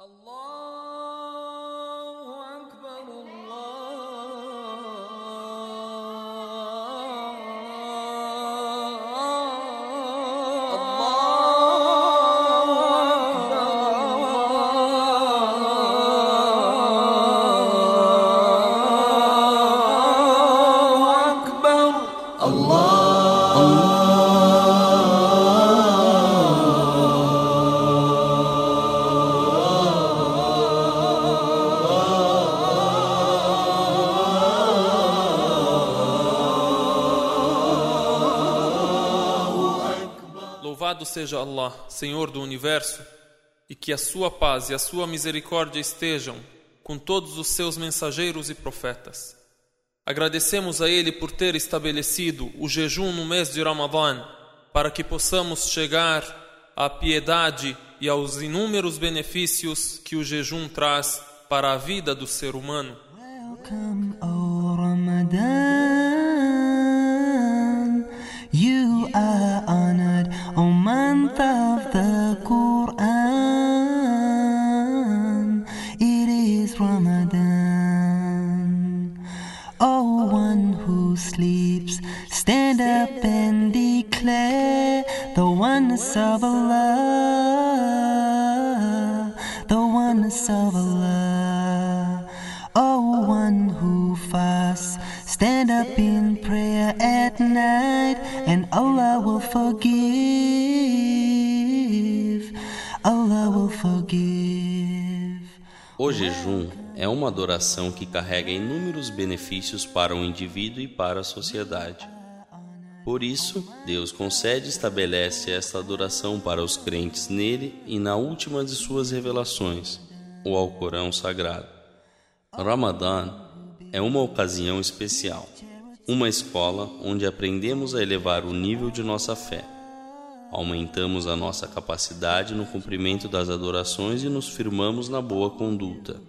Allah seja Allah, Senhor do universo, e que a sua paz e a sua misericórdia estejam com todos os seus mensageiros e profetas. Agradecemos a Ele por ter estabelecido o jejum no mês de Ramadã, para que possamos chegar à piedade e aos inúmeros benefícios que o jejum traz para a vida do ser humano. Welcome, oh Ramadan. Of the Quran. It is Ramadan. Oh, one who sleeps, stand up and declare the oneness of Allah. The oneness of Allah. Oh, one who fasts, stand up in prayer at night, and Allah will forgive. O jejum é uma adoração que carrega inúmeros benefícios para o indivíduo e para a sociedade. Por isso, Deus concede e estabelece esta adoração para os crentes nele e na última de suas revelações, o Alcorão Sagrado. Ramadã é uma ocasião especial, uma escola onde aprendemos a elevar o nível de nossa fé. Aumentamos a nossa capacidade no cumprimento das adorações e nos firmamos na boa conduta.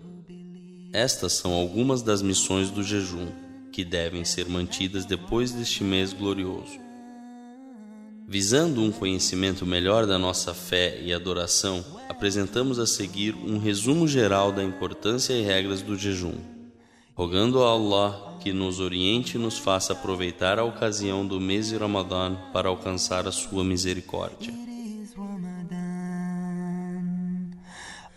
Estas são algumas das missões do jejum que devem ser mantidas depois deste mês glorioso. Visando um conhecimento melhor da nossa fé e adoração, apresentamos a seguir um resumo geral da importância e regras do jejum, rogando a Allah que nos oriente e nos faça aproveitar a ocasião do mês de Ramadã para alcançar a sua misericórdia. Ramadan.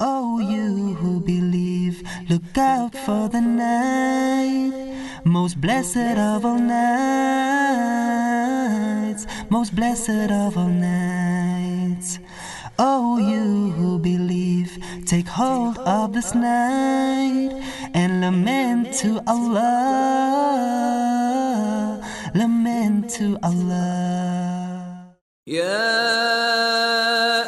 Oh, you who believe, look out for the night, most blessed of all nights, most blessed of all nights. Oh, you who believe, take hold of this night and lament to Allah, lament to Allah. يا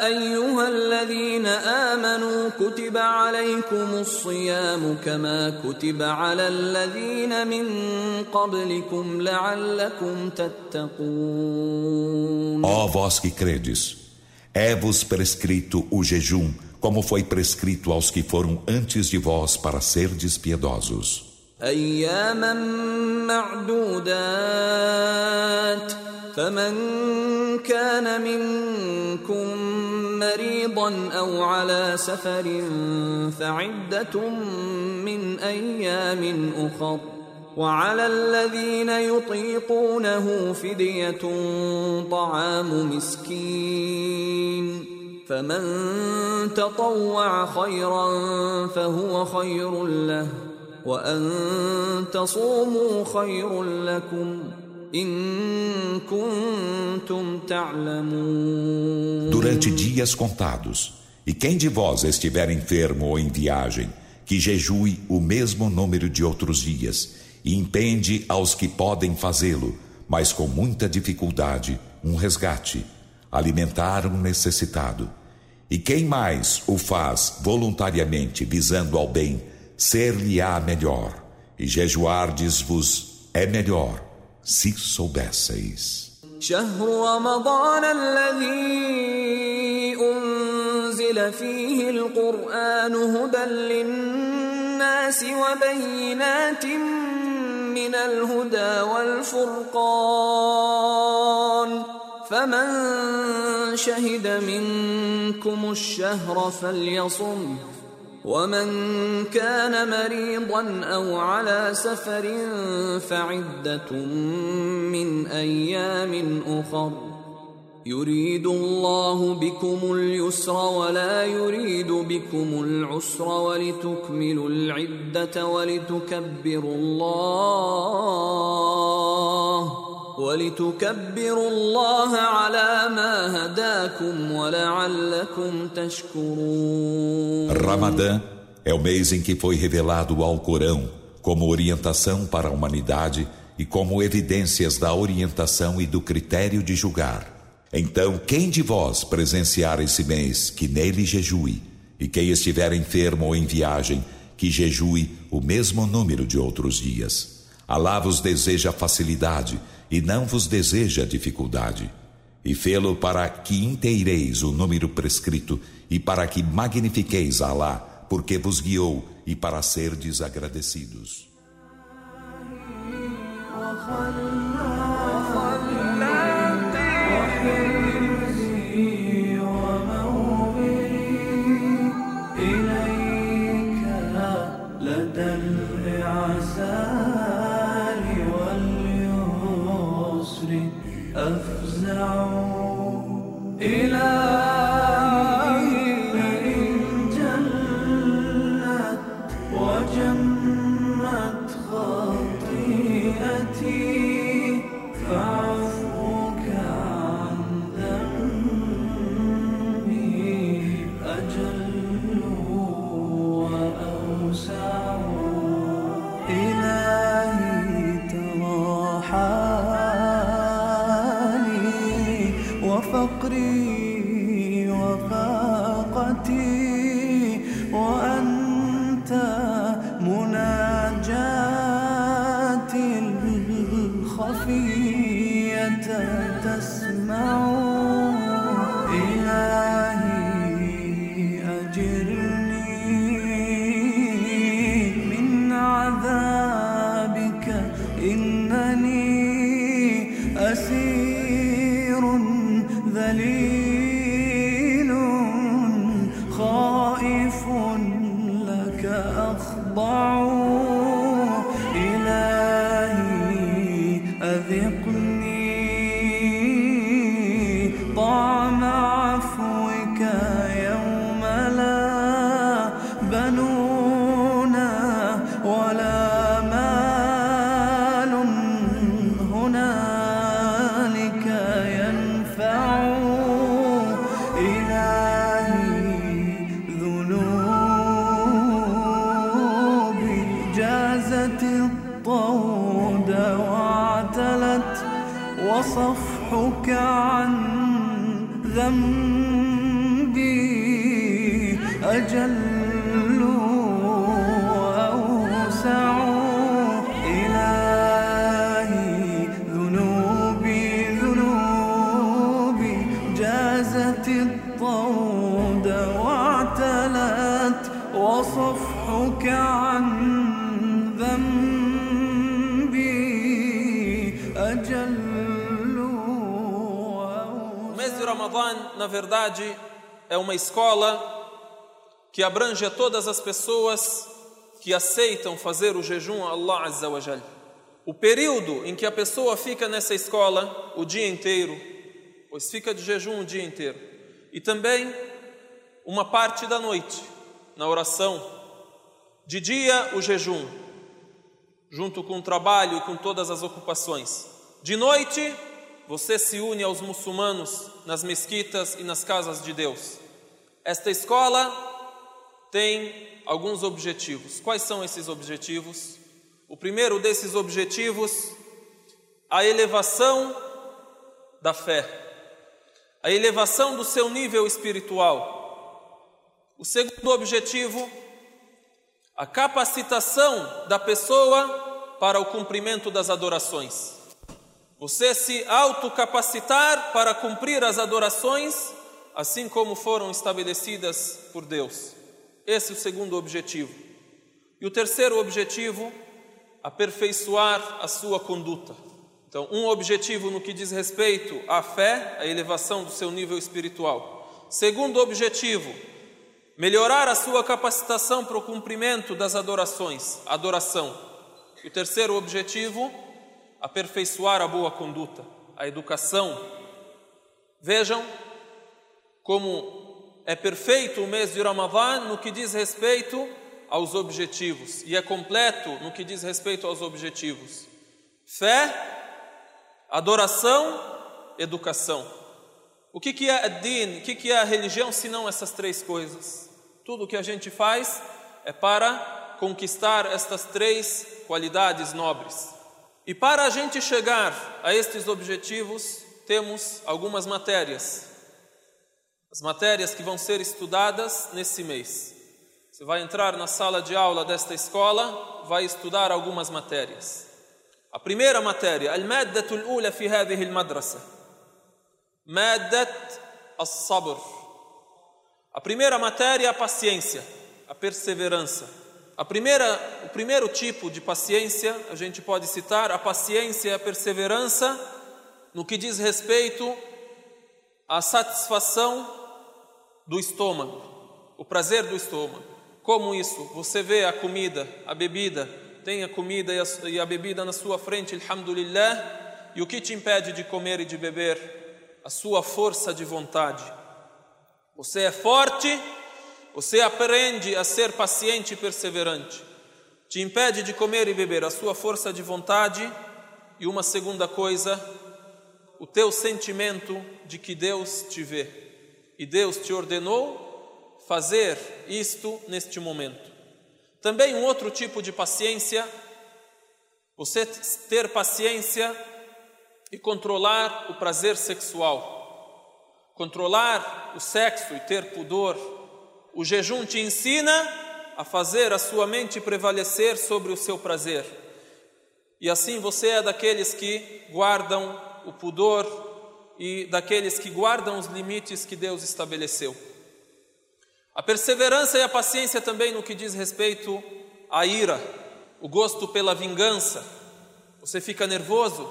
ايها الذين امنوا كتب عليكم الصيام كما كتب على الذين من قبلكم لعلكم تتقون Ó vós que credes, é-vos prescrito o jejum, como foi prescrito aos que foram antes de vós para serdes piedosos. اياما معدودات فمن كان منكم مريضا او على سفر فعده من ايام اخر وعلى الذين يطيقونه فديه طعام مسكين فمن تطوع خيرا فهو خير له وان تصوموا خير لكم ان كنتم تعلمون Durante dias contados, e quem de vós estiver enfermo ou em viagem, que jejue o mesmo número de outros dias, e impende aos que podem fazê-lo, mas com muita dificuldade, um resgate, alimentar um necessitado. E quem mais o faz voluntariamente visando ao bem, ser-lhe-á melhor, e jejuardes-vos é melhor, se soubesseis. شهر رمضان الذي انزل فيه القران هدى للناس وبينات من الهدى والفرقان فمن شهد منكم الشهر فليصم ومن كان مريضا أو على سفر فعدة من أيام أخر يريد الله بكم اليسر ولا يريد بكم العسر ولتكملوا العده ولتكبروا الله ولتكبروا الله على ما هداكم ولعلكم تشكرون Ramadã é o mês em que foi revelado o Alcorão como orientação para a humanidade e como evidências da orientação e do critério de julgar. Então, quem de vós presenciar esse mês, que nele jejue, e quem estiver enfermo ou em viagem, que jejue o mesmo número de outros dias. Alá vos deseja facilidade e não vos deseja dificuldade. E fê-lo para que inteireis o número prescrito e para que magnifiqueis Alá, porque vos guiou e para ser desagradecidos. Na verdade, é uma escola que abrange a todas as pessoas que aceitam fazer o jejum a Allah Azza wa Jal. O período em que a pessoa fica nessa escola o dia inteiro, pois fica de jejum o dia inteiro, e também uma parte da noite na oração, de dia o jejum, junto com o trabalho e com todas as ocupações. De noite, você se une aos muçulmanos nas mesquitas e nas casas de Deus. Esta escola tem alguns objetivos. Quais são esses objetivos? O primeiro desses objetivos, a elevação da fé, a elevação do seu nível espiritual. O segundo objetivo, a capacitação da pessoa para o cumprimento das adorações. Você se autocapacitar para cumprir as adorações, assim como foram estabelecidas por Deus. Esse é o segundo objetivo. E o terceiro objetivo, aperfeiçoar a sua conduta. Então, um objetivo no que diz respeito à fé, a elevação do seu nível espiritual. Segundo objetivo, melhorar a sua capacitação para o cumprimento das adorações, adoração. E o terceiro objetivo, aperfeiçoar a boa conduta, a educação. Vejam como é perfeito o mês de Ramadã no que diz respeito aos objetivos e é completo no que diz respeito aos objetivos. Fé, adoração, educação. O que, é din, o que, que é a religião, se não essas três coisas? Tudo o que a gente faz é para conquistar estas três qualidades nobres. E para a gente chegar a estes objetivos, temos algumas matérias. As matérias que vão ser estudadas nesse mês. Você vai entrar na sala de aula desta escola, vai estudar algumas matérias. A primeira matéria, المادة الأولى في هذه المدرسة مادة الصبر A primeira matéria é a paciência, a perseverança. A primeira, o primeiro tipo de paciência, a gente pode citar a paciência e a perseverança no que diz respeito à satisfação do estômago, o prazer do estômago. Como isso? Você vê a comida, a bebida, tem a comida e a, e a bebida na sua frente, alhamdulillah, e o que te impede de comer e de beber? A sua força de vontade. Você é forte, você aprende a ser paciente e perseverante. Te impede de comer e beber a sua força de vontade. E uma segunda coisa, o teu sentimento de que Deus te vê. E Deus te ordenou fazer isto neste momento. Também um outro tipo de paciência, você ter paciência e controlar o prazer sexual controlar o sexo e ter pudor. O jejum te ensina a fazer a sua mente prevalecer sobre o seu prazer. E assim você é daqueles que guardam o pudor e daqueles que guardam os limites que Deus estabeleceu. A perseverança e a paciência também no que diz respeito à ira, o gosto pela vingança. Você fica nervoso,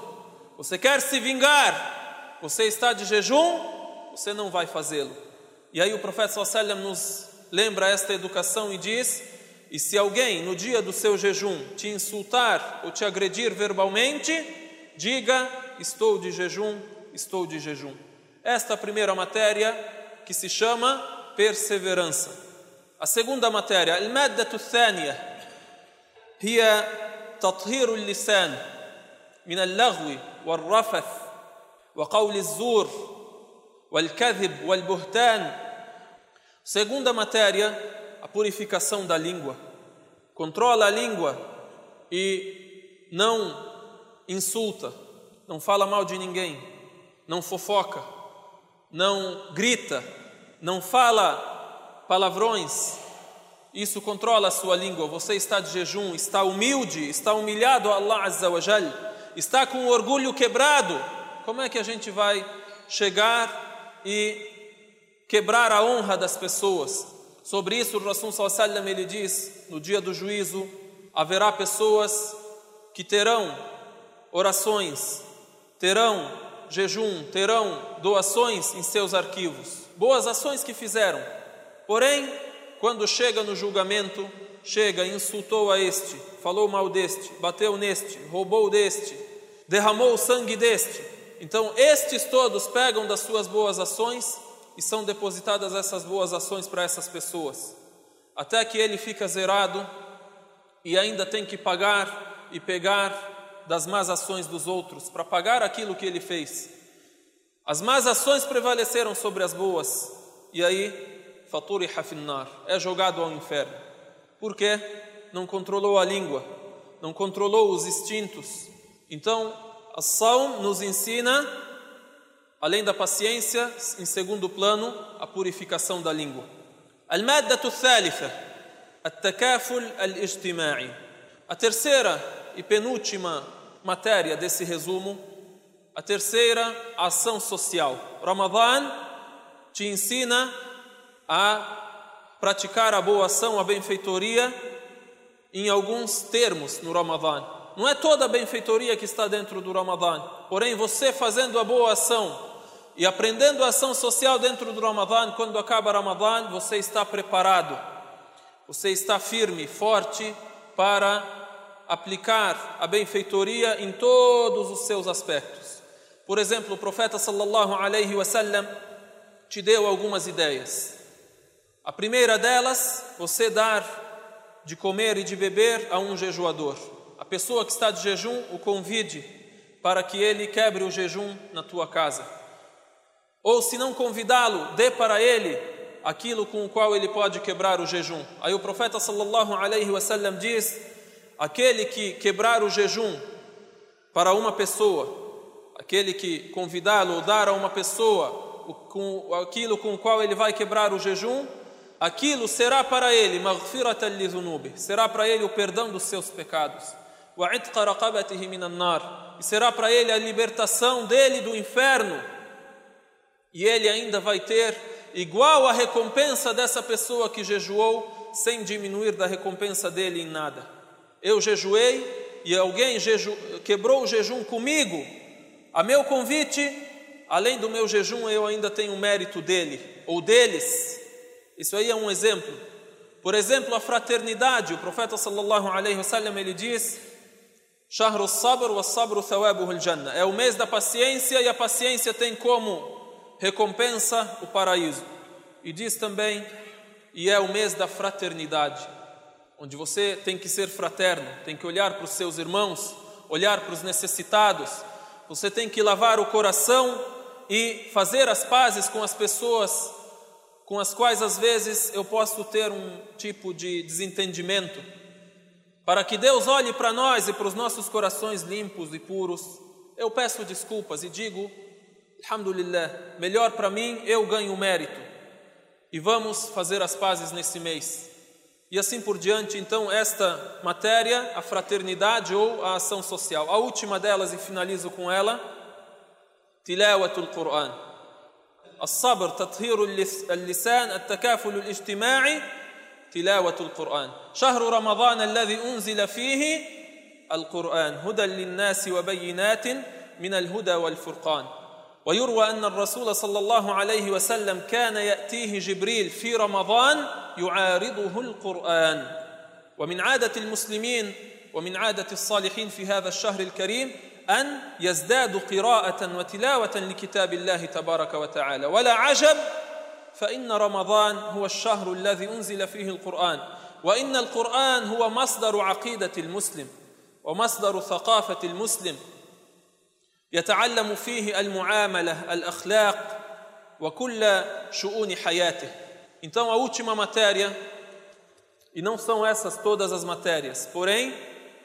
você quer se vingar, você está de jejum, você não vai fazê-lo. E aí o profeta sallam nos lembra esta educação e diz: E se alguém no dia do seu jejum te insultar ou te agredir verbalmente, diga: Estou de jejum, estou de jejum. Esta é a primeira matéria que se chama perseverança. A segunda matéria, المادة الثانية هي تطهير اللسان من اللغو والرفث وقول الزور والكذب والبهتان. Segunda matéria, a purificação da língua. Controla a língua e não insulta, não fala mal de ninguém, não fofoca, não grita, não fala palavrões. Isso controla a sua língua. Você está de jejum, está humilde, está humilhado a Allah Azza wa Jal, está com o orgulho quebrado. Como é que a gente vai chegar e quebrar a honra das pessoas. Sobre isso, o Rasul sallam ele diz: no dia do juízo haverá pessoas que terão orações, terão jejum, terão doações em seus arquivos, boas ações que fizeram. Porém, quando chega no julgamento, chega, insultou a este, falou mal deste, bateu neste, roubou deste, derramou o sangue deste, então, estes todos pegam das suas boas ações e são depositadas essas boas ações para essas pessoas, até que ele fica zerado e ainda tem que pagar e pegar das más ações dos outros para pagar aquilo que ele fez. As más ações prevaleceram sobre as boas e aí faturi hafinnar é jogado ao inferno. Por quê? Não controlou a língua, não controlou os instintos. Então, a saum nos ensina, além da paciência, em segundo plano, a purificação da língua. المادة الثالثة التكافل الاجتماعي A terceira e penúltima matéria desse resumo, a terceira, a ação social. Ramadan te ensina a praticar a boa ação, a benfeitoria, em alguns termos no Ramadan. Não é toda a benfeitoria que está dentro do Ramadã. Porém, você fazendo a boa ação e aprendendo a ação social dentro do Ramadã, quando acaba Ramadã, você está preparado, você está firme, forte para aplicar a benfeitoria em todos os seus aspectos. Por exemplo, o profeta sallallahu alaihi wasallam te deu algumas ideias. A primeira delas, você dar de comer e de beber a um jejuador. A pessoa que está de jejum, o convide para que ele quebre o jejum na tua casa. Ou se não convidá-lo, dê para ele aquilo com o qual ele pode quebrar o jejum. Aí o profeta sallallahu alaihi wasallam diz: aquele que quebrar o jejum para uma pessoa, aquele que convidá-lo ou dar a uma pessoa com aquilo com o qual ele vai quebrar o jejum, aquilo será para ele maghfiratan li será para ele o perdão dos seus pecados. Wa E será para ele a libertação dele do inferno. E ele ainda vai ter igual a recompensa dessa pessoa que jejuou, sem diminuir da recompensa dele em nada. Eu jejuei e alguém jeju... quebrou o jejum comigo, a meu convite, além do meu jejum, eu ainda tenho o mérito dele ou deles. Isso aí é um exemplo. Por exemplo, a fraternidade. O profeta sallallahu alaihi wasallam ele diz: "Shahru sabr wa sabru thawabuhu al-jannah". É o mês da paciência e a paciência tem como recompensa o paraíso. E diz também: "E é o mês da fraternidade, onde você tem que ser fraterno, tem que olhar para os seus irmãos, olhar para os necessitados. Você tem que lavar o coração e fazer as pazes com as pessoas com as quais às vezes eu posso ter um tipo de desentendimento, para que Deus olhe para nós e para os nossos corações limpos e puros, eu peço desculpas e digo, Alhamdulillah, melhor para mim, eu ganho mérito. E vamos fazer as pazes nesse mês. E assim por diante, então, esta matéria, a fraternidade ou a ação social. A última delas, e finalizo com ela, Tilawatul Quran. الصبر تطهير اللسان التكافل الاجتماعي تلاوة القرآن شهر رمضان الذي أنزل فيه القرآن هدى للناس وبينات من الهدى والفرقان ويروى أن الرسول صلى الله عليه وسلم كان يأتيه جبريل في رمضان يعارضه القرآن. ومن عادة المسلمين ومن عادة الصالحين في هذا الشهر الكريم أن يزدادوا قراءة وتلاوة لكتاب الله تبارك وتعالى. ولا عجب فإن رمضان هو الشهر الذي أنزل فيه القرآن. وإن القرآن هو مصدر عقيدة المسلم ومصدر ثقافة المسلم يتعلم فيه المعاملة الأخلاق وكل شؤون حياته Então a última matéria, e não são essas todas as matérias, porém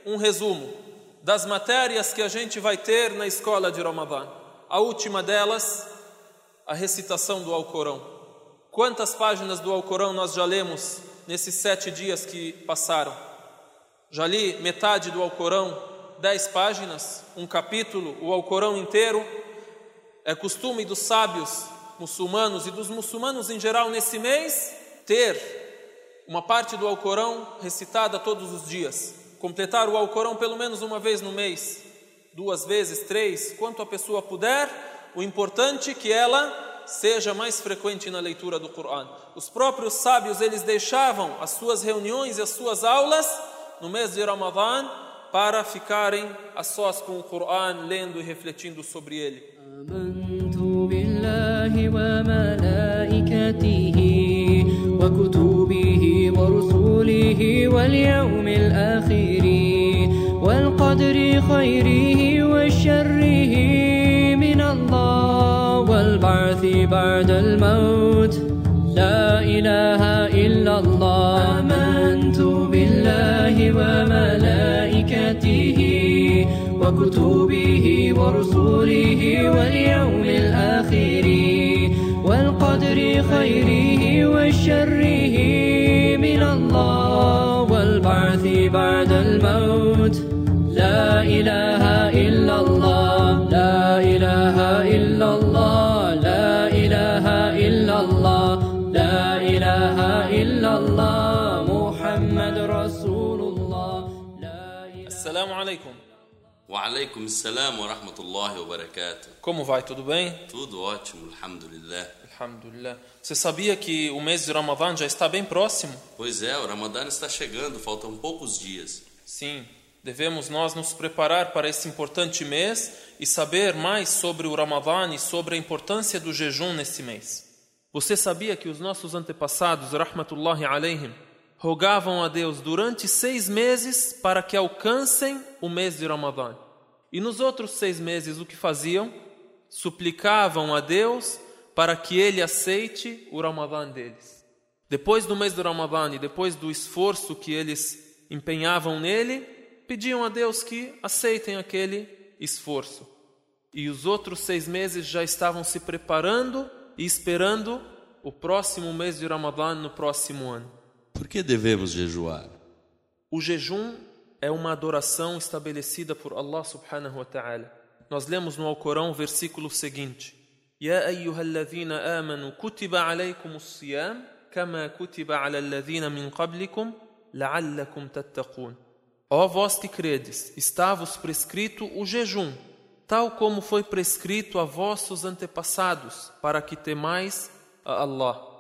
um resumo. das matérias que a gente vai ter na escola de Ramadã. A última delas, a recitação do Alcorão. Quantas páginas do Alcorão nós já lemos nesses sete dias que passaram? Já li metade do Alcorão, Dez páginas, um capítulo, o Alcorão inteiro. É costume dos sábios muçulmanos e dos muçulmanos em geral nesse mês ter uma parte do Alcorão recitada todos os dias completar o Alcorão pelo menos uma vez no mês, duas vezes, três, quanto a pessoa puder, o importante é que ela seja mais frequente na leitura do Corão. Os próprios sábios, eles deixavam as suas reuniões e as suas aulas no mês de Ramadã para ficarem a sós com o Corão, lendo e refletindo sobre ele. وكتبه ورسله واليوم الآخر والقدر خيره وشره من الله والبعث بعد الموت لا إله إلا الله. آمنت بالله وملائكته وكتبه ورسله واليوم الآخر والقدر خيره وشره من الله والبعث بعد الموت. لا إله إلا الله. لا إله إلا alaikum. Wa alaikum wa rahmatullahi wa barakatuh. Como vai? Tudo bem? Tudo ótimo, alhamdulillah. Alhamdulillah. Você sabia que o mês de Ramadã já está bem próximo? Pois é, o Ramadã está chegando, faltam poucos dias. Sim, devemos nós nos preparar para esse importante mês e saber mais sobre o Ramadã e sobre a importância do jejum nesse mês. Você sabia que os nossos antepassados, rahmatullahi alaihim, rogavam a Deus durante seis meses para que alcancem o mês de Ramadã. E nos outros seis meses o que faziam? Suplicavam a Deus para que Ele aceite o Ramadã deles. Depois do mês do Ramadã e depois do esforço que eles empenhavam nele, pediam a Deus que aceitem aquele esforço. E os outros seis meses já estavam se preparando e esperando o próximo mês de Ramadã no próximo ano. Por que devemos jejuar? O jejum é uma adoração estabelecida por Allah subhanahu wa ta'ala. Nós lemos no Alcorão o versículo seguinte: يا أيها الذين آمنوا كتب عليكم الصيام كما كتب على الذين من قبلكم لعلكم تتقون. Ó vós que credes, está-vos prescrito o jejum, tal como foi prescrito a vossos antepassados, para que temais a Allah.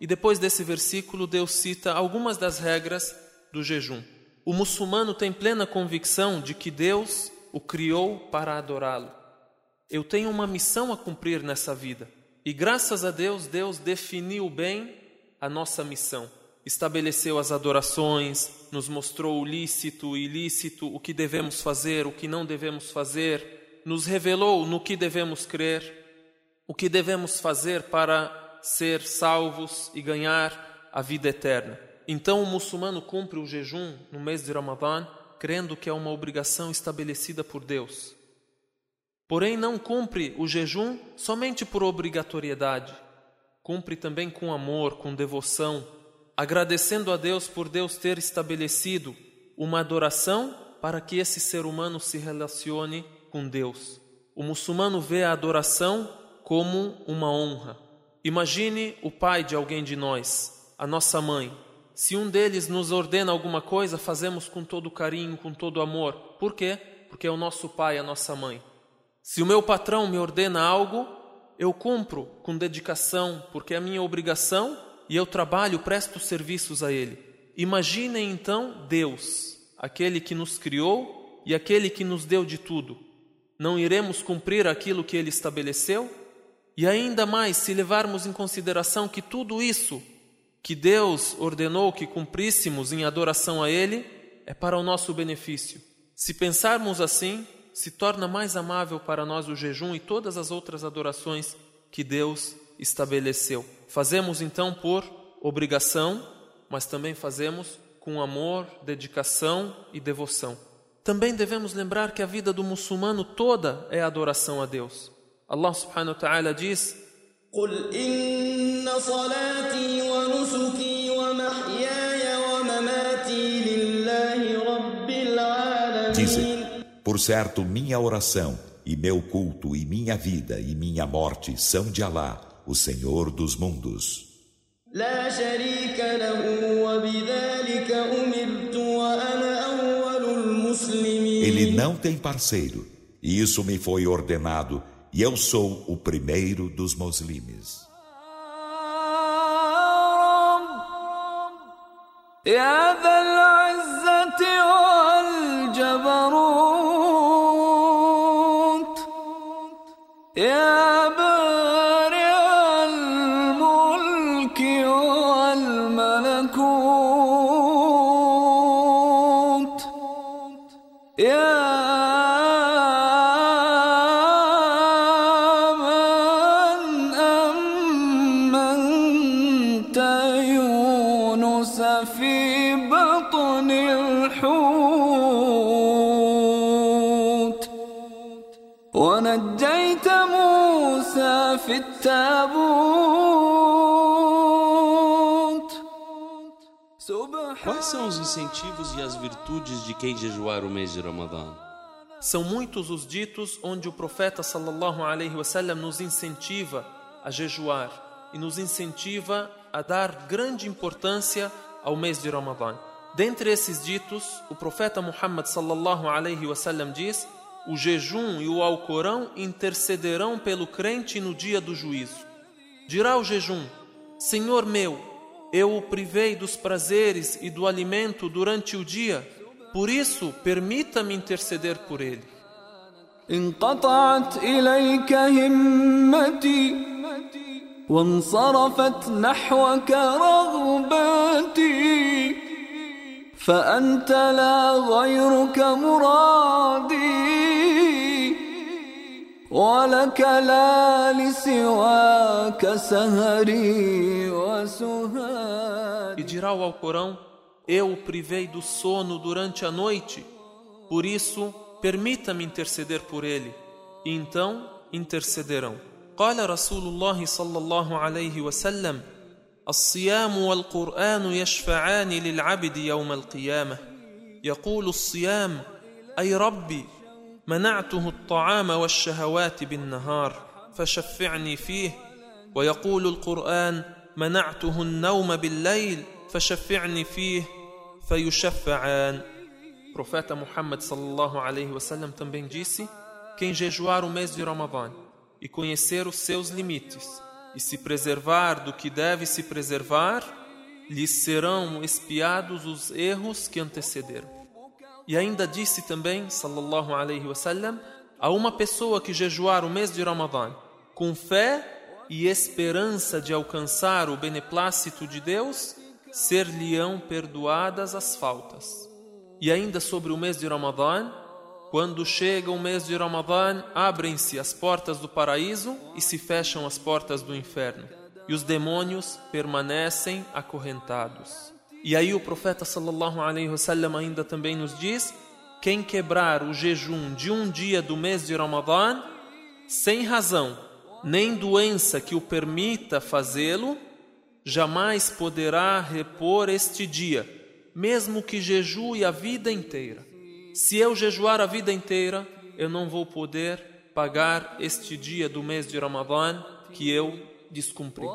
E depois desse versículo, Deus cita algumas das regras do jejum. O muçulmano tem plena convicção de que Deus o criou para adorá-lo. Eu tenho uma missão a cumprir nessa vida. E graças a Deus, Deus definiu bem a nossa missão. Estabeleceu as adorações, nos mostrou o lícito e ilícito, o que devemos fazer, o que não devemos fazer, nos revelou no que devemos crer, o que devemos fazer para ser salvos e ganhar a vida eterna. Então o muçulmano cumpre o jejum no mês de Ramadã, crendo que é uma obrigação estabelecida por Deus. Porém, não cumpre o jejum somente por obrigatoriedade, cumpre também com amor, com devoção, agradecendo a Deus por Deus ter estabelecido uma adoração para que esse ser humano se relacione com Deus. O muçulmano vê a adoração como uma honra. Imagine o pai de alguém de nós, a nossa mãe. Se um deles nos ordena alguma coisa, fazemos com todo carinho, com todo amor. Por quê? Porque é o nosso pai, a nossa mãe. Se o meu patrão me ordena algo, eu cumpro com dedicação, porque é minha obrigação e eu trabalho, presto serviços a ele. Imaginem então Deus, aquele que nos criou e aquele que nos deu de tudo. Não iremos cumprir aquilo que ele estabeleceu? E ainda mais, se levarmos em consideração que tudo isso que Deus ordenou que cumpríssemos em adoração a Ele é para o nosso benefício. Se pensarmos assim, se torna mais amável para nós o jejum e todas as outras adorações que Deus estabeleceu. Fazemos então por obrigação, mas também fazemos com amor, dedicação e devoção. Também devemos lembrar que a vida do muçulmano toda é adoração a Deus. Allah subhanahu wa ta'ala diz: قل إن صلاتي ونسكي ومحياي ومماتي لله رب العالمين Dizem, por certo, minha oração e meu culto e minha vida e minha morte são de Alá, o Senhor dos mundos. لا شريك له وبذلك أمرت وأنا أول المسلمين Ele não tem parceiro, e isso me foi ordenado e eu sou o primeiro dos muslimes. يا ذا العزة الحوت ونجيت موسى في التابوت Quais são os incentivos e as virtudes de quem jejuar o mês de Ramadã? São muitos os ditos onde o profeta sallallahu alaihi wasallam nos incentiva a jejuar e nos incentiva a dar grande importância ao mês de Ramadã. Dentre esses ditos, o profeta Muhammad sallallahu alaihi wasallam diz: o jejum e o Alcorão intercederão pelo crente no dia do juízo. Dirá o jejum: Senhor meu, eu o privei dos prazeres e do alimento durante o dia, por isso permita-me interceder por ele. انقطعت إليك همتي وانصرفت نحوك رغبتي فأنت لا غيرك مرادي ولك لا لسواك سهري وسهادي E dirá o Alcorão: Eu o privei do sono durante a noite, por isso permita-me interceder por ele. E então intercederão. قال رسول الله صلى الله عليه وسلم الصيام والقرآن يشفعان للعبد يوم القيامة. يقول الصيام أي ربي منعته الطعام والشهوات بالنهار فشفعني فيه. ويقول القرآن منعته النوم بالليل فشفعني فيه. فيشفعان. Profeta sallallahu alaihi wasallam também disse: Quem jejuar o mês de Ramadã e conhecer os seus limites e se preservar do que deve se preservar, lhes serão espiados os erros que antecederam. E ainda disse também, sallallahu alaihi wasallam, a uma pessoa que jejuar o mês de Ramadã com fé e esperança de alcançar o beneplácito de Deus, ser-lhe-ão perdoadas as faltas. E ainda sobre o mês de Ramadã, quando chega o mês de Ramadã, abrem-se as portas do paraíso e se fecham as portas do inferno, e os demônios permanecem acorrentados. E aí o profeta sallallahu alaihi wasallam ainda também nos diz: quem quebrar o jejum de um dia do mês de Ramadã, sem razão, nem doença que o permita fazê-lo, jamais poderá repor este dia mesmo que jejue a vida inteira Se eu jejuar a vida inteira, eu não vou poder pagar este dia do mês de Ramadã que eu descumpri.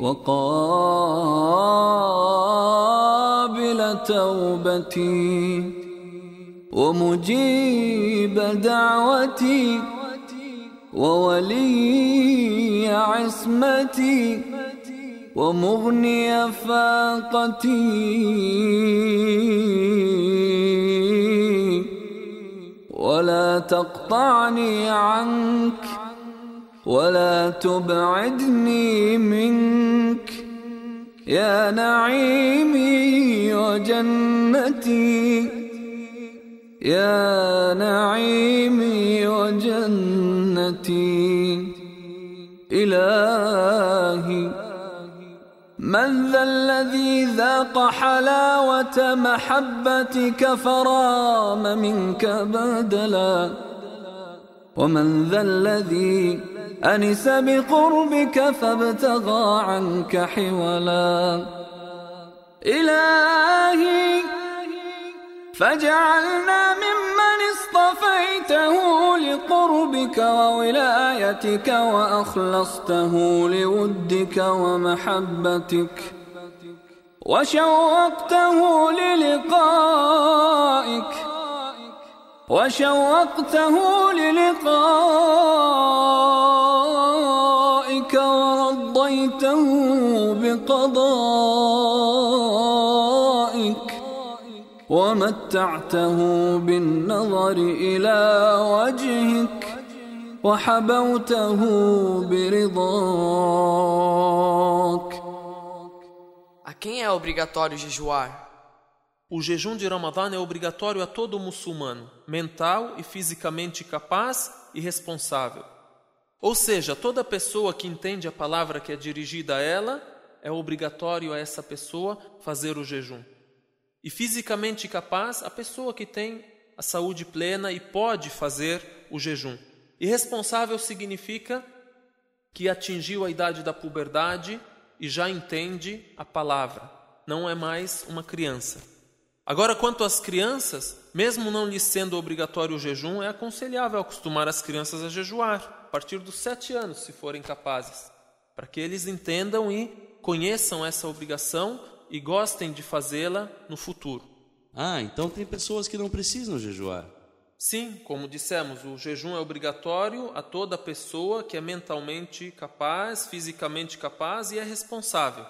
وقابل توبتي ومجيب دعوتي وولي عصمتي ومغني فاقتي. ولا تقطعني عنك ولا تبعدني منك. يا نعيمي وجنتي يا نعيمي وجنتي. إلهي من ذا الذي ذاق حلاوة محبتك فرام منك بدلا؟ ومن ذا الذي أنس بقربك فابتغى عنك حولا؟ إلهي فاجعلنا ممن اصطفيته لقربك وولايتك وأخلصته لودك ومحبتك وشوقته للقائك وشوقته للقائك ورضيته بقضائك ومتعته بالنظر إلى وجهك وحبوته برضاك A quem é obrigatório jejuar? O jejum de Ramadã é obrigatório a todo muçulmano, mental e fisicamente capaz e responsável. Ou seja, toda pessoa que entende a palavra que é dirigida a ela, é obrigatório a essa pessoa fazer o jejum. E fisicamente capaz, a pessoa que tem a saúde plena e pode fazer o jejum. E responsável significa que atingiu a idade da puberdade e já entende a palavra, não é mais uma criança. Agora, quanto às crianças, mesmo não lhes sendo obrigatório o jejum, é aconselhável acostumar as crianças a jejuar, a partir dos sete anos, se forem capazes, para que eles entendam e conheçam essa obrigação e gostem de fazê-la no futuro. Ah, então tem pessoas que não precisam jejuar. Sim, como dissemos, o jejum é obrigatório a toda pessoa que é mentalmente capaz, fisicamente capaz e é responsável.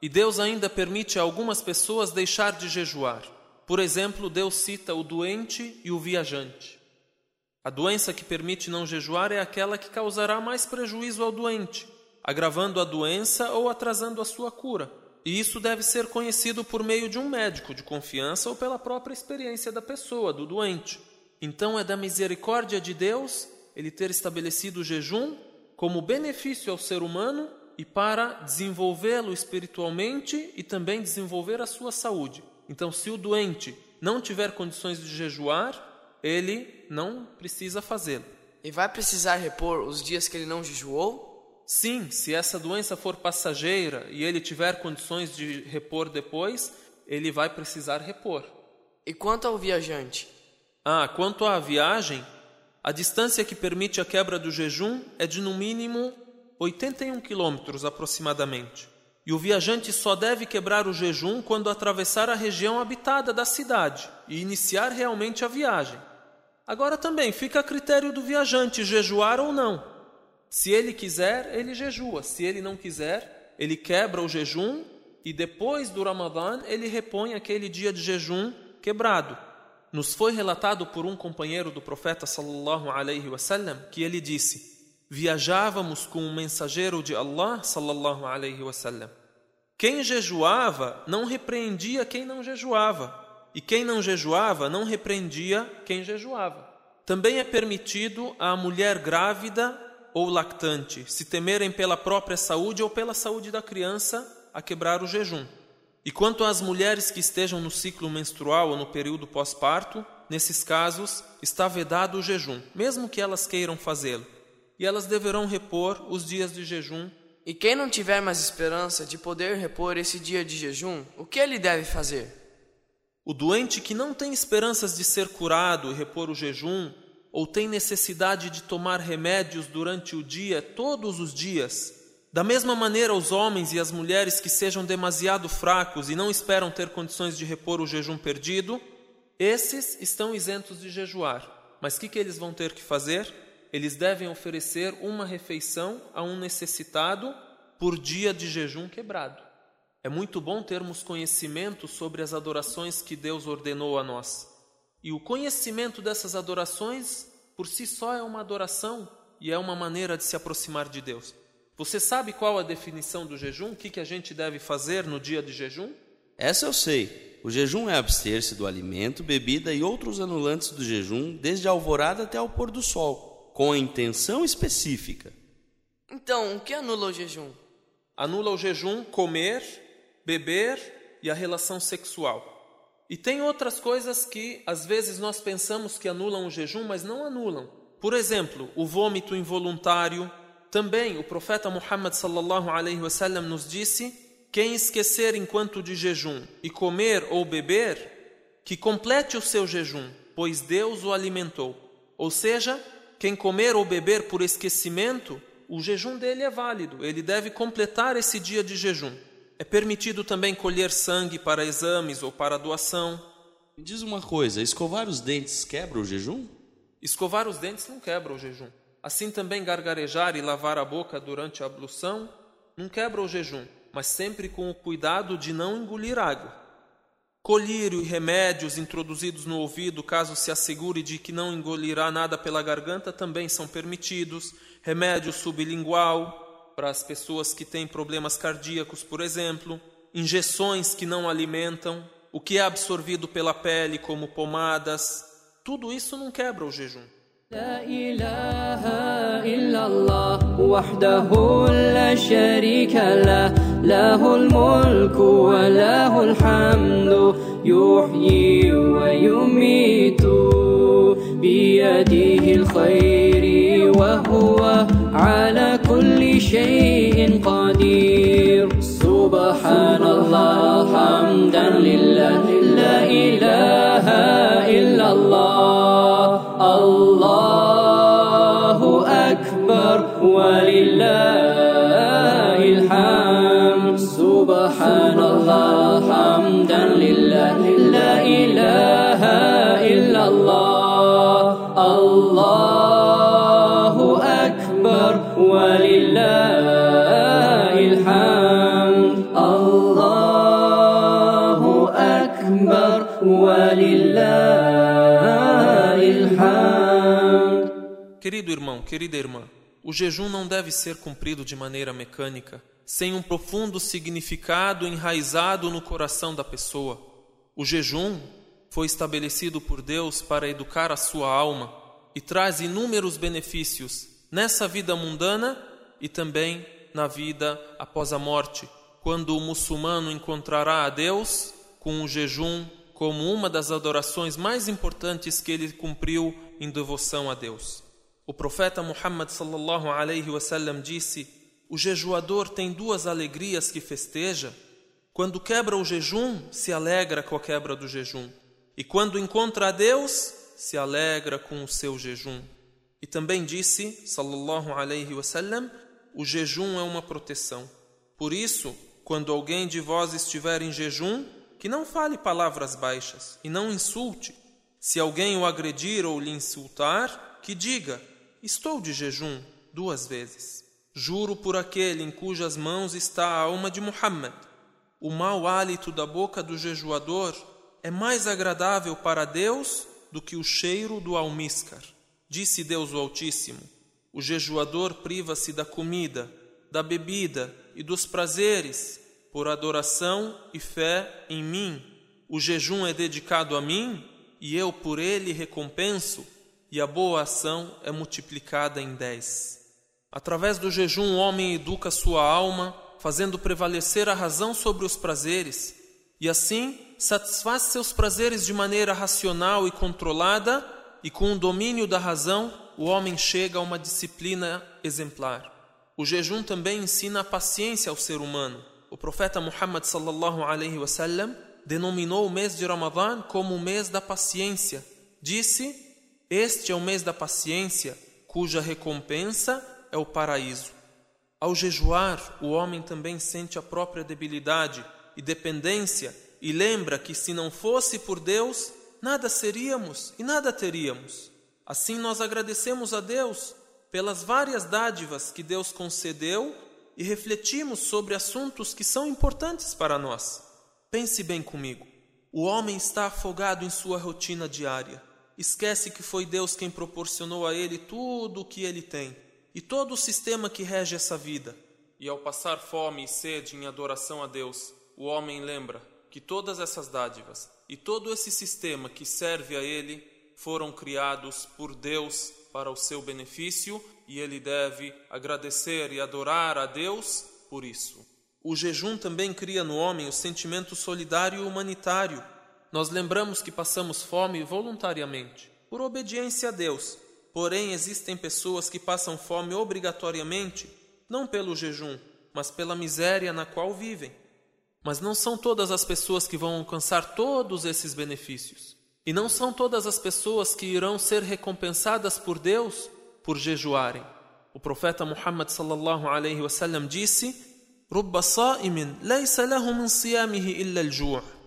E Deus ainda permite a algumas pessoas deixar de jejuar. Por exemplo, Deus cita o doente e o viajante. A doença que permite não jejuar é aquela que causará mais prejuízo ao doente, agravando a doença ou atrasando a sua cura. E isso deve ser conhecido por meio de um médico de confiança ou pela própria experiência da pessoa, do doente. Então é da misericórdia de Deus ele ter estabelecido o jejum como benefício ao ser humano e para desenvolvê-lo espiritualmente e também desenvolver a sua saúde. Então, se o doente não tiver condições de jejuar, ele não precisa fazê-lo. E vai precisar repor os dias que ele não jejuou? Sim, se essa doença for passageira e ele tiver condições de repor depois, ele vai precisar repor. E quanto ao viajante? Ah, quanto à viagem, a distância que permite a quebra do jejum é de no mínimo 81 quilômetros aproximadamente. E o viajante só deve quebrar o jejum quando atravessar a região habitada da cidade e iniciar realmente a viagem. Agora também fica a critério do viajante jejuar ou não. Se ele quiser, ele jejua. Se ele não quiser, ele quebra o jejum e depois do Ramadã ele repõe aquele dia de jejum quebrado. Nos foi relatado por um companheiro do profeta sallallahu alaihi wasallam que ele disse: Viajávamos com um mensageiro de Allah sallallahu alaihi wasallam. Quem jejuava não repreendia quem não jejuava, e quem não jejuava não repreendia quem jejuava. Também é permitido à mulher grávida ou lactante, se temerem pela própria saúde ou pela saúde da criança, a quebrar o jejum. E quanto às mulheres que estejam no ciclo menstrual ou no período pós-parto, nesses casos está vedado o jejum, mesmo que elas queiram fazê-lo. E elas deverão repor os dias de jejum E quem não tiver mais esperança de poder repor esse dia de jejum, o que ele deve fazer? O doente que não tem esperanças de ser curado e repor o jejum, ou tem necessidade de tomar remédios durante o dia, todos os dias, da mesma maneira os homens e as mulheres que sejam demasiado fracos e não esperam ter condições de repor o jejum perdido, esses estão isentos de jejuar. Mas o que, que eles vão ter que fazer? Eles devem oferecer uma refeição a um necessitado por dia de jejum quebrado. É muito bom termos conhecimento sobre as adorações que Deus ordenou a nós. E o conhecimento dessas adorações, por si só, é uma adoração e é uma maneira de se aproximar de Deus. Você sabe qual a definição do jejum? O que, que a gente deve fazer no dia de jejum? Essa eu sei. O jejum é abster-se do alimento, bebida e outros anulantes do jejum desde a alvorada até ao pôr do sol, com a intenção específica. Então, o que anula o jejum? Anula o jejum comer, beber e a relação sexual. E tem outras coisas que às vezes nós pensamos que anulam o jejum, mas não anulam. Por exemplo, o vômito involuntário. Também o profeta Muhammad sallallahu alaihi wasallam nos disse: quem esquecer enquanto de jejum e comer ou beber, que complete o seu jejum, pois Deus o alimentou. Ou seja, quem comer ou beber por esquecimento, o jejum dele é válido, ele deve completar esse dia de jejum. É permitido também colher sangue para exames ou para doação. Me diz uma coisa: escovar os dentes quebra o jejum? Escovar os dentes não quebra o jejum. Assim também gargarejar e lavar a boca durante a ablução não quebra o jejum, mas sempre com o cuidado de não engolir água. Colírio e remédios introduzidos no ouvido, caso se assegure de que não engolirá nada pela garganta, também são permitidos. Remédio sublingual, para as pessoas que têm problemas cardíacos, por exemplo, injeções que não alimentam, o que é absorvido pela pele, como pomadas, tudo isso não quebra o jejum. لا إله إلا الله وحده لا شريك wa له على كل شيء قدير. سبحان الله حمدا لله. لا إله إلا الله. الله أكبر. ولله Querido irmão, querida irmã, o jejum não deve ser cumprido de maneira mecânica, sem um profundo significado enraizado no coração da pessoa. O jejum foi estabelecido por Deus para educar a sua alma e traz inúmeros benefícios nessa vida mundana e também na vida após a morte, quando o muçulmano encontrará a Deus com o jejum como uma das adorações mais importantes que ele cumpriu em devoção a Deus. O profeta Muhammad sallallahu alaihi wasallam disse: O jejuador tem duas alegrias que festeja. Quando quebra o jejum, se alegra com a quebra do jejum, e quando encontra a Deus, se alegra com o seu jejum. E também disse, sallallahu alaihi wasallam, o jejum é uma proteção. Por isso, quando alguém de vós estiver em jejum, que não fale palavras baixas e não insulte. Se alguém o agredir ou lhe insultar, que diga: Estou de jejum duas vezes. Juro por aquele em cujas mãos está a alma de Muhammad. O mau hálito da boca do jejuador é mais agradável para Deus do que o cheiro do almíscar. Disse Deus o Altíssimo: O jejuador priva-se da comida, da bebida e dos prazeres por adoração e fé em mim. O jejum é dedicado a mim e eu por ele recompenso e a boa ação é multiplicada em dez. Através do jejum, o homem educa sua alma, fazendo prevalecer a razão sobre os prazeres, e assim satisfaz seus prazeres de maneira racional e controlada, e com o domínio da razão, o homem chega a uma disciplina exemplar. O jejum também ensina a paciência ao ser humano. O profeta Muhammad sallallahu alaihi wasallam denominou o mês de Ramadã como o mês da paciência. Disse: este é o mês da paciência, cuja recompensa é o paraíso. Ao jejuar, o homem também sente a própria debilidade e dependência e lembra que se não fosse por Deus, nada seríamos e nada teríamos. Assim nós agradecemos a Deus pelas várias dádivas que Deus concedeu e refletimos sobre assuntos que são importantes para nós. Pense bem comigo. O homem está afogado em sua rotina diária esquece que foi Deus quem proporcionou a ele tudo o que ele tem e todo o sistema que rege essa vida. E ao passar fome e sede em adoração a Deus, o homem lembra que todas essas dádivas e todo esse sistema que serve a ele foram criados por Deus para o seu benefício e ele deve agradecer e adorar a Deus por isso. O jejum também cria no homem o sentimento solidário e humanitário nós lembramos que passamos fome voluntariamente, por obediência a Deus. Porém, existem pessoas que passam fome obrigatoriamente, não pelo jejum, mas pela miséria na qual vivem. Mas não são todas as pessoas que vão alcançar todos esses benefícios. E não são todas as pessoas que irão ser recompensadas por Deus por jejuarem. O profeta Muhammad sallallahu alaihi wasallam disse: "Rubba sa'imin laysa lahu min siyamihi illa al-ju'."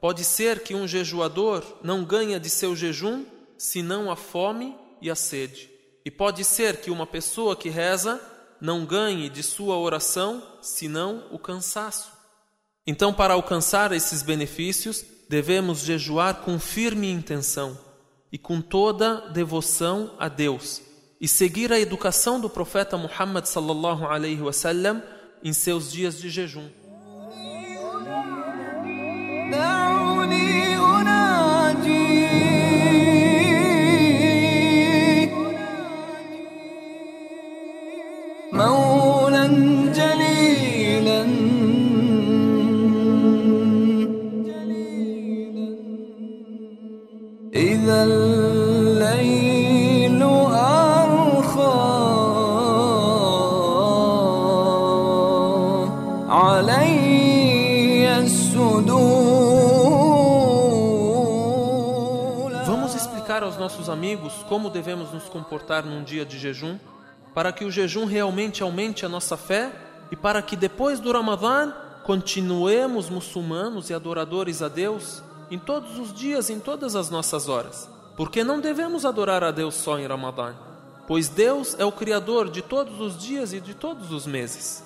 Pode ser que um jejuador não ganha de seu jejum senão a fome e a sede. E pode ser que uma pessoa que reza não ganhe de sua oração senão o cansaço. Então, para alcançar esses benefícios, devemos jejuar com firme intenção e com toda devoção a Deus e seguir a educação do profeta Muhammad sallallahu alaihi wasallam em seus dias de jejum. Nossos amigos como devemos nos comportar num dia de jejum? para que o jejum realmente aumente a nossa fé e para que depois do Ramadã continuemos muçulmanos e adoradores a Deus em todos os dias, em todas as nossas horas. Porque não devemos adorar a Deus só em Ramadã, pois Deus é o Criador de todos os dias e de todos os meses.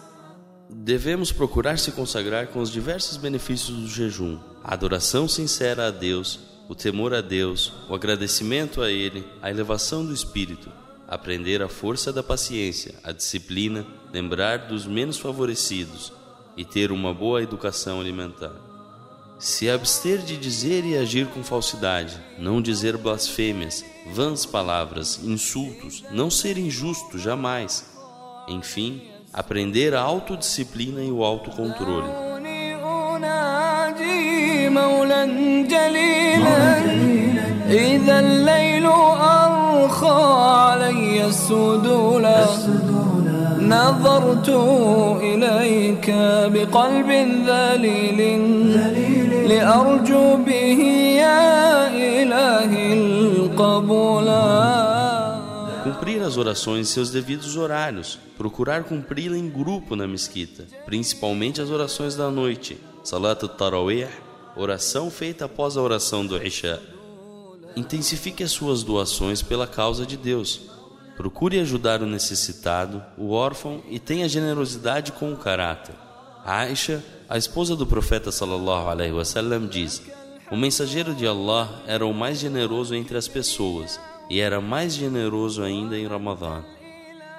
Devemos procurar se consagrar com os diversos benefícios do jejum, a adoração sincera a Deus, o temor a Deus, o agradecimento a Ele, a elevação do espírito, aprender a força da paciência, a disciplina, lembrar dos menos favorecidos e ter uma boa educação alimentar. Se abster de dizer e agir com falsidade, não dizer blasfêmias, vãs palavras, insultos, não ser injusto jamais. Enfim, aprender a autodisciplina e o autocontrole. إذا الليل أرخى علي السدولا نظرت إليك بقلب ذليل لأرجو به يا إلهي القبولا Cumprir as orações em seus devidos horários, procurar cumpri-la em grupo na mesquita, principalmente as orações da noite, Salat al-Tarawih, oração feita após a oração do Isha. Intensifique as suas doações pela causa de Deus. Procure ajudar o necessitado, o órfão e tenha generosidade com o caráter. Aisha, a esposa do profeta sallallahu alaihi wasallam, diz: O mensageiro de Allah era o mais generoso entre as pessoas e era mais generoso ainda em Ramadã.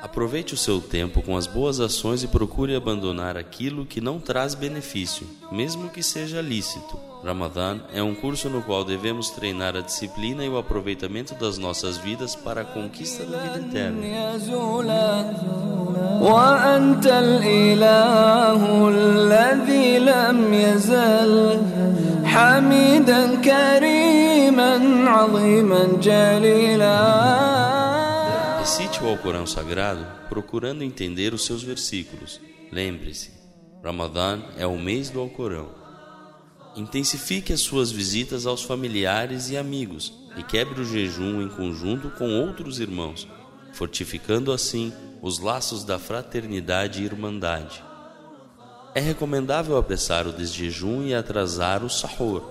Aproveite o seu tempo com as boas ações e procure abandonar aquilo que não traz benefício, mesmo que seja lícito. Ramadã é um curso no qual devemos treinar a disciplina e o aproveitamento das nossas vidas para a conquista da vida eterna. وأنت الإله الذي لم يزل حميدا كريما عظيما جليلا Recite o Alcorão Sagrado procurando entender os seus versículos. Lembre-se, Ramadã é o mês do Alcorão. Intensifique as suas visitas aos familiares e amigos e quebre o jejum em conjunto com outros irmãos, fortificando assim os laços da fraternidade e irmandade. É recomendável apressar o desjejum e atrasar o sahur,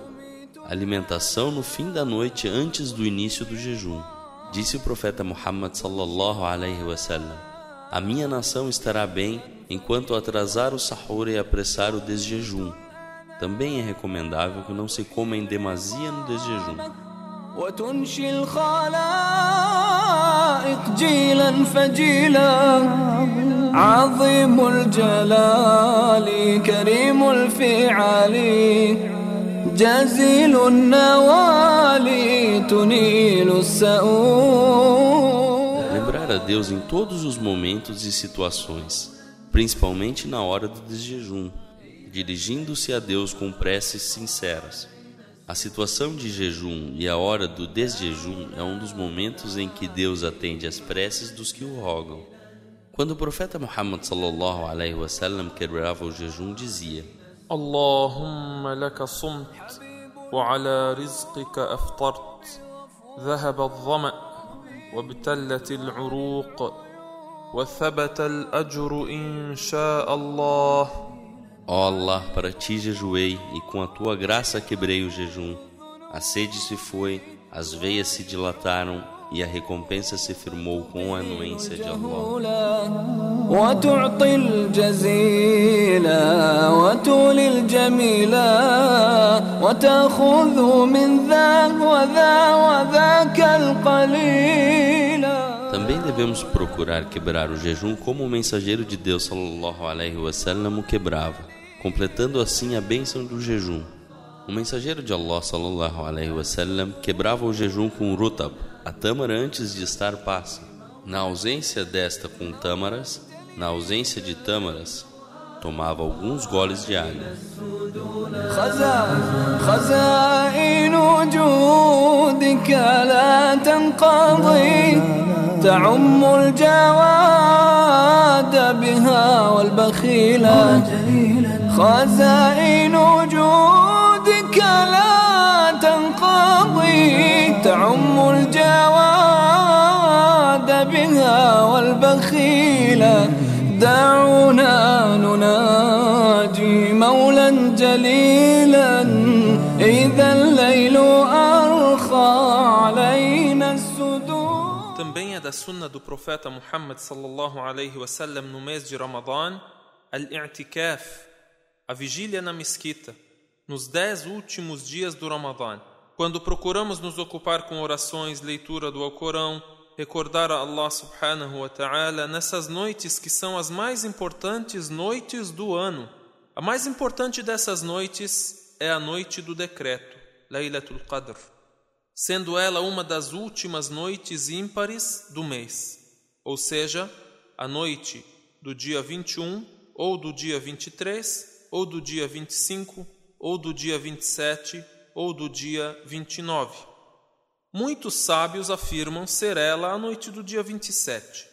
alimentação no fim da noite antes do início do jejum. Disse o profeta Muhammad sallallahu alaihi wasallam: A minha nação estará bem enquanto atrasar o sahur e apressar o desjejum. Também é recomendável que não se coma em demasia no desjejum. وتنشي الخلائق جيلا فجيلا عظيم الجلال كريم الفعال جزيل النوال تنيل السؤول Lembrar a Deus em todos os momentos e situações, principalmente na hora do desjejum, dirigindo-se a Deus com preces sinceras. A situação de jejum e a hora do desjejum é um dos momentos em que Deus atende às preces dos que o rogam. Quando o profeta Muhammad sallallahu alaihi wasallam quebrava o jejum, dizia: اللهم لك صمت وعلى رزقك افطرت ذهب الظما وابتلت العروق وثبت الاجر ان شاء الله Ó Allah, para ti jejuei e com a tua graça quebrei o jejum. A sede se foi, as veias se dilataram e a recompensa se firmou com a anuência de Allah. Também devemos procurar quebrar o jejum como o mensageiro de Deus sallallahu alaihi wasallam o quebrava, completando assim a bênção do jejum. O mensageiro de Allah sallallahu alaihi wasallam quebrava o jejum com o rutab, a tâmara antes de estar passa. Na ausência desta com tâmaras, na ausência de tâmaras, tomava alguns goles de água. خزائن خزائن وجودك لا تنقضي تعم الجواد بها والبخيلة خزائن وجودك لا تنقضي تعم الجواد بها والبخيل دعونا نناجي مولا جليلا إذا الليل أرخى علينا السدود Também é da sunna do profeta Muhammad sallallahu alaihi wasallam no mês de Ramadã, al-i'tikaf, a vigília na mesquita, nos dez últimos dias do Ramadã, quando procuramos nos ocupar com orações, leitura do Alcorão, recordar a Allah subhanahu wa ta'ala nessas noites que são as mais importantes noites do ano. A mais importante dessas noites é a noite do decreto, Laylatul Qadr, sendo ela uma das últimas noites ímpares do mês, ou seja, a noite do dia 21, ou do dia 23, ou do dia 25, ou do dia 27, ou do dia 29. Muitos sábios afirmam ser ela a noite do dia 27.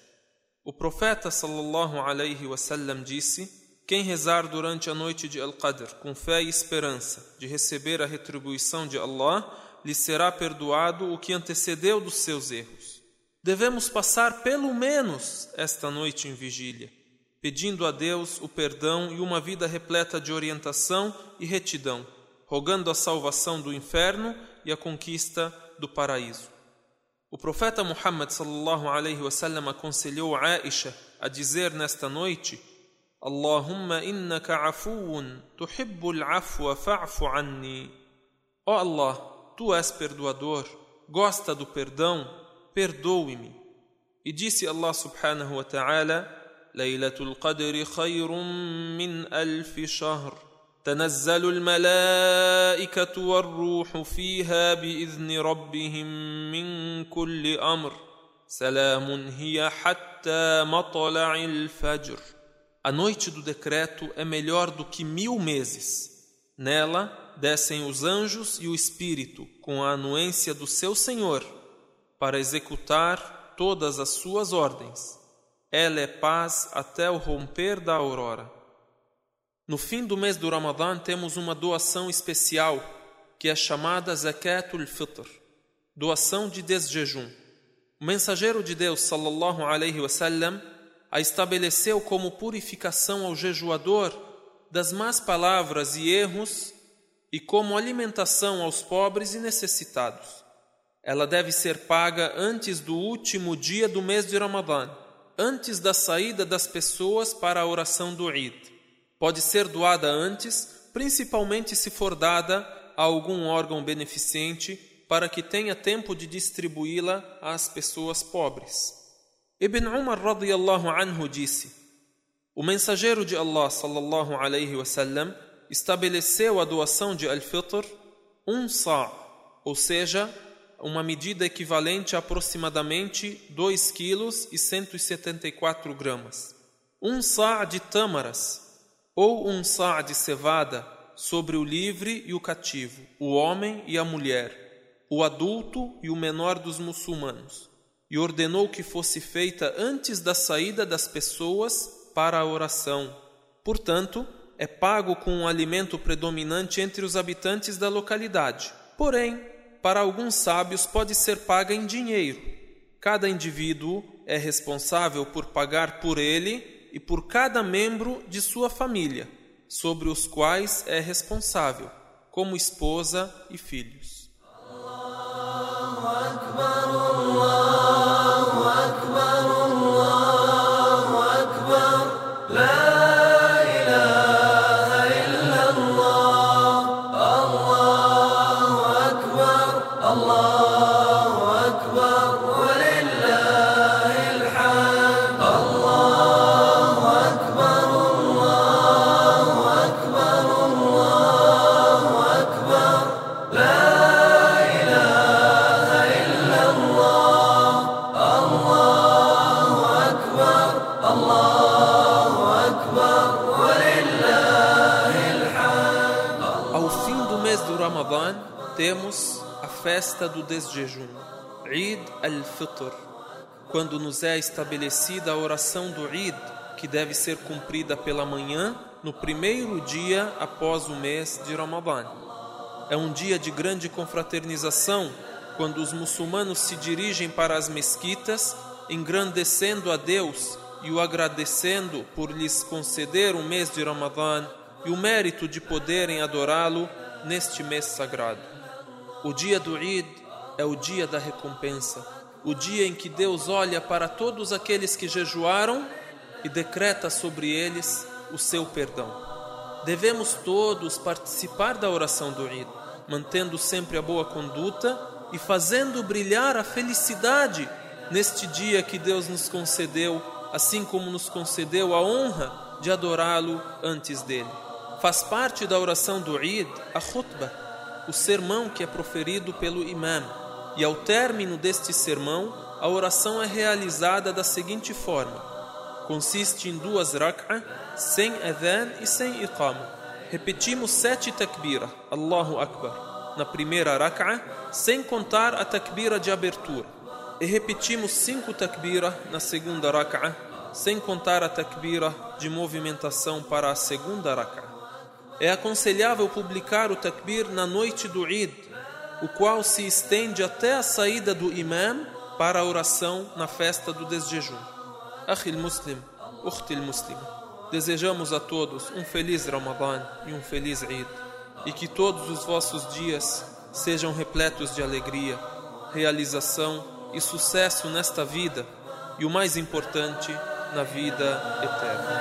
O profeta sallallahu alaihi wasallam disse: Quem rezar durante a noite de Al-Qadr com fé e esperança de receber a retribuição de Allah, lhe será perdoado o que antecedeu dos seus erros. Devemos passar pelo menos esta noite em vigília, pedindo a Deus o perdão e uma vida repleta de orientação e retidão, rogando a salvação do inferno e a conquista do paraíso. O profeta Muhammad sallallahu alaihi wasallam aconselhou Aisha a dizer nesta noite: Allahumma innaka afuun tuhibbul afwa fa'fu anni. Ó Allah, tu és perdoador, gosta do perdão, perdoe-me. E disse Allah subhanahu wa ta'ala: Laylatul Qadri khayrun min alf shahr. تنزل الملائكة والروح فيها بإذن ربهم من كل أمر سلام هي حتى مطلع الفجر A noite do decreto é melhor do que mil meses. Nela descem os anjos e o Espírito com a anuência do seu Senhor para executar todas as suas ordens. Ela é paz até o romper da aurora. No fim do mês do Ramadã temos uma doação especial que é chamada Zakatul Fitr, doação de desjejum. O mensageiro de Deus sallallahu alaihi wasallam a estabeleceu como purificação ao jejuador das más palavras e erros e como alimentação aos pobres e necessitados. Ela deve ser paga antes do último dia do mês de Ramadã, antes da saída das pessoas para a oração do Eid. Pode ser doada antes, principalmente se for dada a algum órgão beneficente para que tenha tempo de distribuí-la às pessoas pobres. Ibn Umar radiyallahu anhu disse: O mensageiro de Allah sallallahu alaihi wasallam estabeleceu a doação de al-fitr um sa', ou seja, uma medida equivalente a aproximadamente 2 quilos e 174 gramas. Um sa' de tâmaras, ou um sa' de cevada sobre o livre e o cativo, o homem e a mulher, o adulto e o menor dos muçulmanos, e ordenou que fosse feita antes da saída das pessoas para a oração. Portanto, é pago com um alimento predominante entre os habitantes da localidade. Porém, para alguns sábios pode ser paga em dinheiro. Cada indivíduo é responsável por pagar por ele e por cada membro de sua família, sobre os quais é responsável, como esposa e filhos. Ao temos a festa do desjejum, Eid al-Fitr, quando nos é estabelecida a oração do Eid, que deve ser cumprida pela manhã, no primeiro dia após o mês de Ramadã. É um dia de grande confraternização, quando os muçulmanos se dirigem para as mesquitas engrandecendo a Deus e o agradecendo por lhes conceder o mês de Ramadã e o mérito de poderem adorá-lo neste mês sagrado. O dia do Eid é o dia da recompensa, o dia em que Deus olha para todos aqueles que jejuaram e decreta sobre eles o seu perdão. Devemos todos participar da oração do Eid, mantendo sempre a boa conduta e fazendo brilhar a felicidade neste dia que Deus nos concedeu, assim como nos concedeu a honra de adorá-lo antes dele. Faz parte da oração do Eid a khutbah, o sermão que é proferido pelo imam. E ao término deste sermão, a oração é realizada da seguinte forma: consiste em duas rak'ah, sem adhan e sem iqama. Repetimos sete takbira, Allahu Akbar, na primeira rak'ah, sem contar a takbira de abertura. E repetimos cinco takbira na segunda rak'ah, sem contar a takbira de movimentação para a segunda rak'ah. É aconselhável publicar o takbir na noite do Eid, o qual se estende até a saída do imam para a oração na festa do desjejum. Akhil Muslim, Ukhtil Muslim. Desejamos a todos um feliz Ramadã e um feliz Eid, e que todos os vossos dias sejam repletos de alegria, realização e sucesso nesta vida, e o mais importante, na vida eterna.